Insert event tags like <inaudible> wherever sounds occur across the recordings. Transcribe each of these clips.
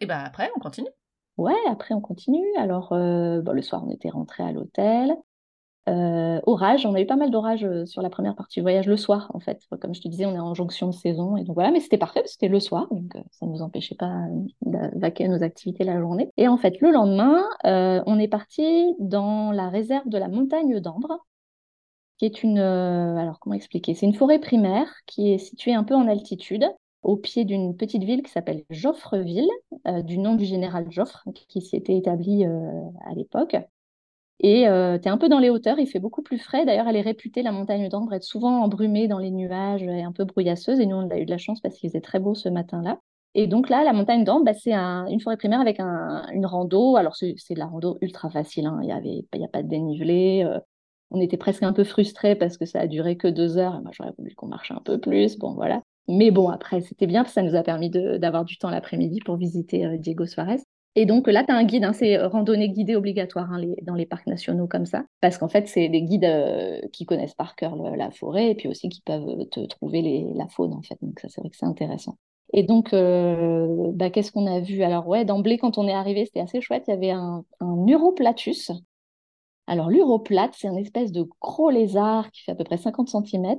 Et ben après, on continue. Ouais, après on continue. Alors, euh, le soir, on était rentré à l'hôtel. Euh, orage, on a eu pas mal d'orages euh, sur la première partie du voyage le soir, en fait. Comme je te disais, on est en jonction de saison. Et voilà, mais c'était parfait c'était le soir. Donc ça ne nous empêchait pas de nos activités la journée. Et en fait, le lendemain, on est parti dans la réserve de la montagne d'Ambre, qui est une. alors, comment expliquer? C'est une forêt primaire qui est située un peu en altitude au pied d'une petite ville qui s'appelle Joffreville, euh, du nom du général Joffre, qui s'y était établi euh, à l'époque. Et euh, tu es un peu dans les hauteurs, il fait beaucoup plus frais. D'ailleurs, elle est réputée, la montagne d'Ambre, être souvent embrumée dans les nuages et un peu brouillasseuse. Et nous, on a eu de la chance parce qu'il faisait très beau ce matin-là. Et donc là, la montagne d'Ambre, bah, c'est une forêt primaire avec une rando. Alors, c'est de la rando ultra facile. Hein. Il n'y avait a pas de dénivelé. on était presque un peu frustrés parce que ça a duré que deux heures. Moi, j'aurais voulu qu'on marche un peu plus. Bon, voilà. Mais bon, après, c'était bien parce que ça nous a permis d'avoir du temps l'après-midi pour visiter euh, Diego Suarez. Et donc là, tu as un guide, hein, c'est randonnée guidée obligatoire hein, dans les parcs nationaux comme ça, parce qu'en fait, c'est des guides euh, qui connaissent par cœur la forêt et puis aussi qui peuvent te trouver la faune, en fait. Donc ça, c'est vrai que c'est intéressant. Et donc, euh, bah, qu'est-ce qu'on a vu? Alors ouais, d'emblée, quand on est arrivé, c'était assez chouette, il y avait un, un uroplatus. Alors l'uroplate, c'est une espèce de gros lézard qui fait à peu près 50 cm,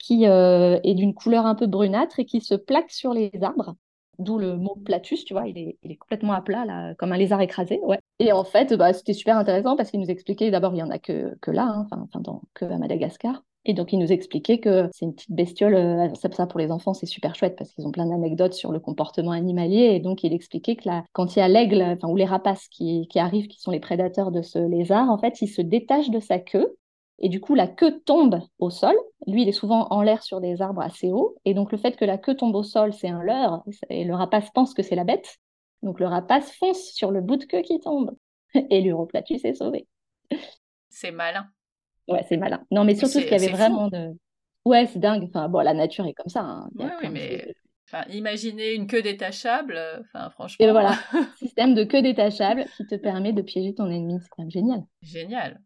qui euh, est d'une couleur un peu brunâtre et qui se plaque sur les arbres. D'où le mot platus, tu vois, il est, il est, complètement à plat, là, comme un lézard écrasé. Ouais. Et en fait, bah, c'était super intéressant parce qu'il nous expliquait, d'abord, il n'y en a que, que là, hein, enfin, dans, que à Madagascar. Et donc, il nous expliquait que c'est une petite bestiole, euh, ça pour les enfants, c'est super chouette parce qu'ils ont plein d'anecdotes sur le comportement animalier. Et donc, il expliquait que là, quand il y a l'aigle, enfin, ou les rapaces qui, qui arrivent, qui sont les prédateurs de ce lézard, en fait, il se détache de sa queue et du coup, la queue tombe au sol. Lui, il est souvent en l'air sur des arbres assez hauts. Et donc, le fait que la queue tombe au sol, c'est un leurre. Et le rapace pense que c'est la bête. Donc, le rapace fonce sur le bout de queue qui tombe. <laughs> Et l'uroplatus est sauvé. C'est malin. Ouais, c'est malin. Non, mais surtout qu'il y avait vraiment de. Ouais, c'est dingue. Enfin, bon, la nature est comme ça. Hein. oui, mais. Enfin, imaginez une queue détachable, enfin, franchement. Et voilà, <laughs> système de queue détachable qui te permet de piéger ton ennemi, c'est quand même génial. Génial.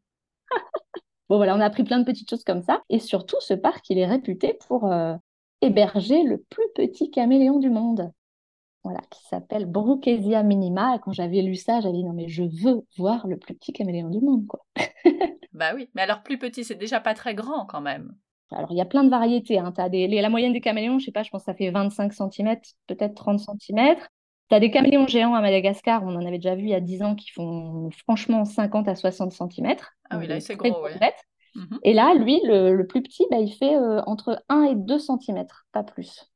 <laughs> Bon, voilà, on a appris plein de petites choses comme ça. Et surtout, ce parc, il est réputé pour euh, héberger le plus petit caméléon du monde. Voilà, qui s'appelle Bruchesia minima. Et quand j'avais lu ça, j'avais dit non, mais je veux voir le plus petit caméléon du monde, quoi. <laughs> bah oui, mais alors plus petit, c'est déjà pas très grand quand même. Alors, il y a plein de variétés. Hein. As des, la moyenne des caméléons, je sais pas, je pense que ça fait 25 cm, peut-être 30 cm. Tu as des caméléons géants à Madagascar, on en avait déjà vu il y a 10 ans, qui font franchement 50 à 60 cm. Ah oui, là, c'est gros, ouais. Mhm. Et là, lui, le, plus petit, bah, il fait euh, entre 1 et 2 cm, pas plus.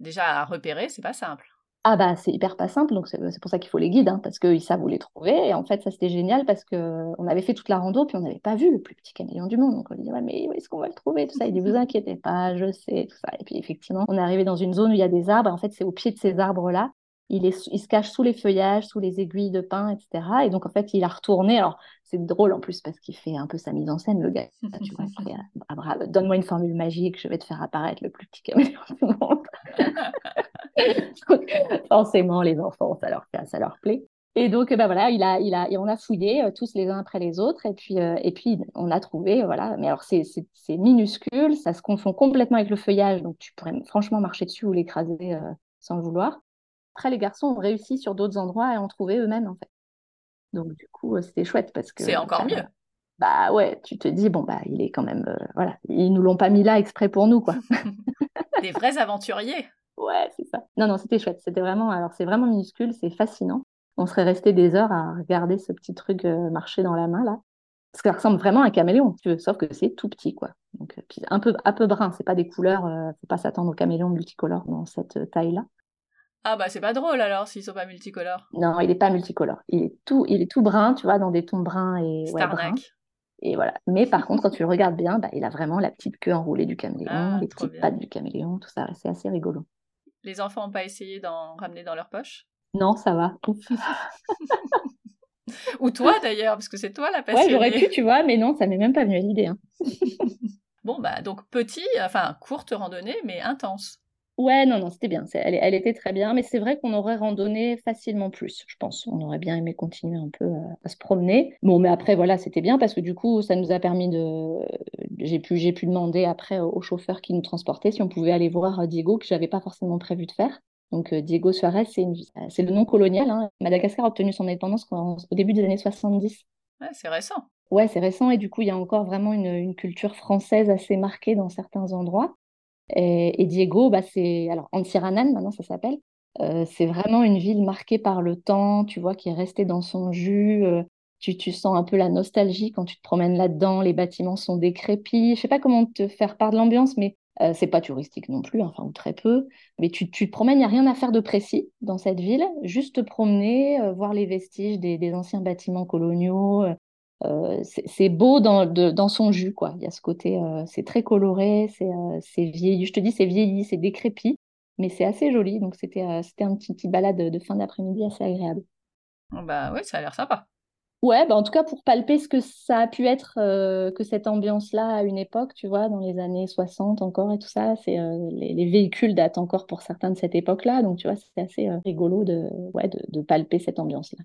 Déjà, à repérer, c'est pas simple. Ah bah c'est hyper pas simple, donc c'est pour ça qu'il faut les guides, hein, parce qu'ils savent où les trouver. Et en fait, ça c'était génial parce qu'on avait fait toute la rando, puis on n'avait pas vu le plus petit caméléon du monde. Donc on dit, ouais, mais où est-ce qu'on va le trouver Tout ça? Il dit, vous inquiétez pas, je sais, tout ça. Et puis effectivement, on est arrivé dans une zone où il y a des arbres, et en fait, c'est au pied de ces arbres-là il, se cache sous les feuillages, sous les aiguilles de pin, etc. Et donc, en fait, il a retourné. Alors, c'est drôle en plus parce qu'il fait un peu sa mise en scène, le gars. <laughs> Tu vois, ah, donne-moi une formule magique, je vais te faire apparaître le plus petit caméléon du monde. <laughs> forcément, les enfants, ça leur, ça leur plaît. Et donc, ben voilà, il a, il a, et on a fouillé euh, tous les uns après les autres, et puis, euh, et puis on a trouvé, voilà. Mais alors, c'est minuscule, ça se confond complètement avec le feuillage, donc tu pourrais franchement marcher dessus ou l'écraser euh, sans le vouloir. Après, les garçons ont réussi sur d'autres endroits et ont trouvé eux-mêmes, en fait. Donc, du coup, euh, c'était chouette parce que. C'est encore mieux. Bah ouais, tu te dis, bon, bah, il est quand même. Euh, voilà, ils nous l'ont pas mis là exprès pour nous, quoi. <laughs> Des vrais aventuriers. Ouais, c'est ça. Non, non, c'était chouette. C'était vraiment. Alors, c'est vraiment minuscule, c'est fascinant. On serait resté des heures à regarder ce petit truc euh, marcher dans la main, là. Parce que ça ressemble vraiment à un caméléon, tu veux, sauf que c'est tout petit, quoi. Donc, puis un peu, un peu brun, c'est pas des couleurs, ne faut pas s'attendre aux caméléons multicolores dans cette taille-là. Ah bah c'est pas drôle alors s'ils sont pas multicolores. Non, il est pas multicolore. Il est tout, il est tout brun, tu vois, dans des tons bruns et ouais, Et voilà. Mais par contre, quand tu le regardes bien, bah, il a vraiment la petite queue enroulée du caméléon, ah, les petites pattes du caméléon, tout ça. C'est assez rigolo. Les enfants n'ont pas essayé d'en ramener dans leur poche? Non, ça va. <laughs> Ou toi d'ailleurs, parce que c'est toi la passionnée. Ouais, j'aurais pu, tu vois, mais non, ça m'est même pas venu à l'idée. Hein. bon, bah donc petit, enfin courte randonnée, mais intense. Ouais, non, non, c'était bien. Elle, elle, était très bien, mais c'est vrai qu'on aurait randonné facilement plus, je pense. On aurait bien aimé continuer un peu à, se promener. Bon, mais après, voilà, c'était bien parce que du coup, ça nous a permis de. J'ai pu, j'ai pu demander après au chauffeur qui nous transportait si on pouvait aller voir Diego, que j'avais pas forcément prévu de faire. Donc Diego Suarez, c'est le nom colonial. Hein. Madagascar a obtenu son indépendance au début des années 70. Ouais, c'est récent. Ouais, c'est récent et du coup, il y a encore vraiment une, culture française assez marquée dans certains endroits. Et, Diego, bah, c'est alors Antiranan, maintenant ça s'appelle. Euh, c'est vraiment une ville marquée par le temps, tu vois, qui est restée dans son jus. Euh, tu, tu, sens un peu la nostalgie quand tu te promènes là-dedans. Les bâtiments sont décrépits. Je sais pas comment te faire part de l'ambiance, mais euh, c'est pas touristique non plus, enfin, ou très peu. Mais tu, tu te promènes, il n'y a rien à faire de précis dans cette ville. Juste te promener, voir les vestiges des, des anciens bâtiments coloniaux, c'est beau dans, dans, son jus, quoi. Il y a ce côté, euh, c'est très coloré, euh, c'est vieilli. Je te dis, c'est vieilli, c'est décrépit, mais c'est assez joli. Donc c'était c'était un petit, petit balade de fin d'après-midi assez agréable. Oh, bah oui, ça a l'air sympa. Ouais, bah en tout cas pour palper ce que ça a pu être que cette ambiance-là à une époque, tu vois, dans les années 60 encore et tout ça, c'est les, véhicules datent encore pour certains de cette époque-là, donc tu vois, c'est assez rigolo de, ouais, de, de palper cette ambiance-là.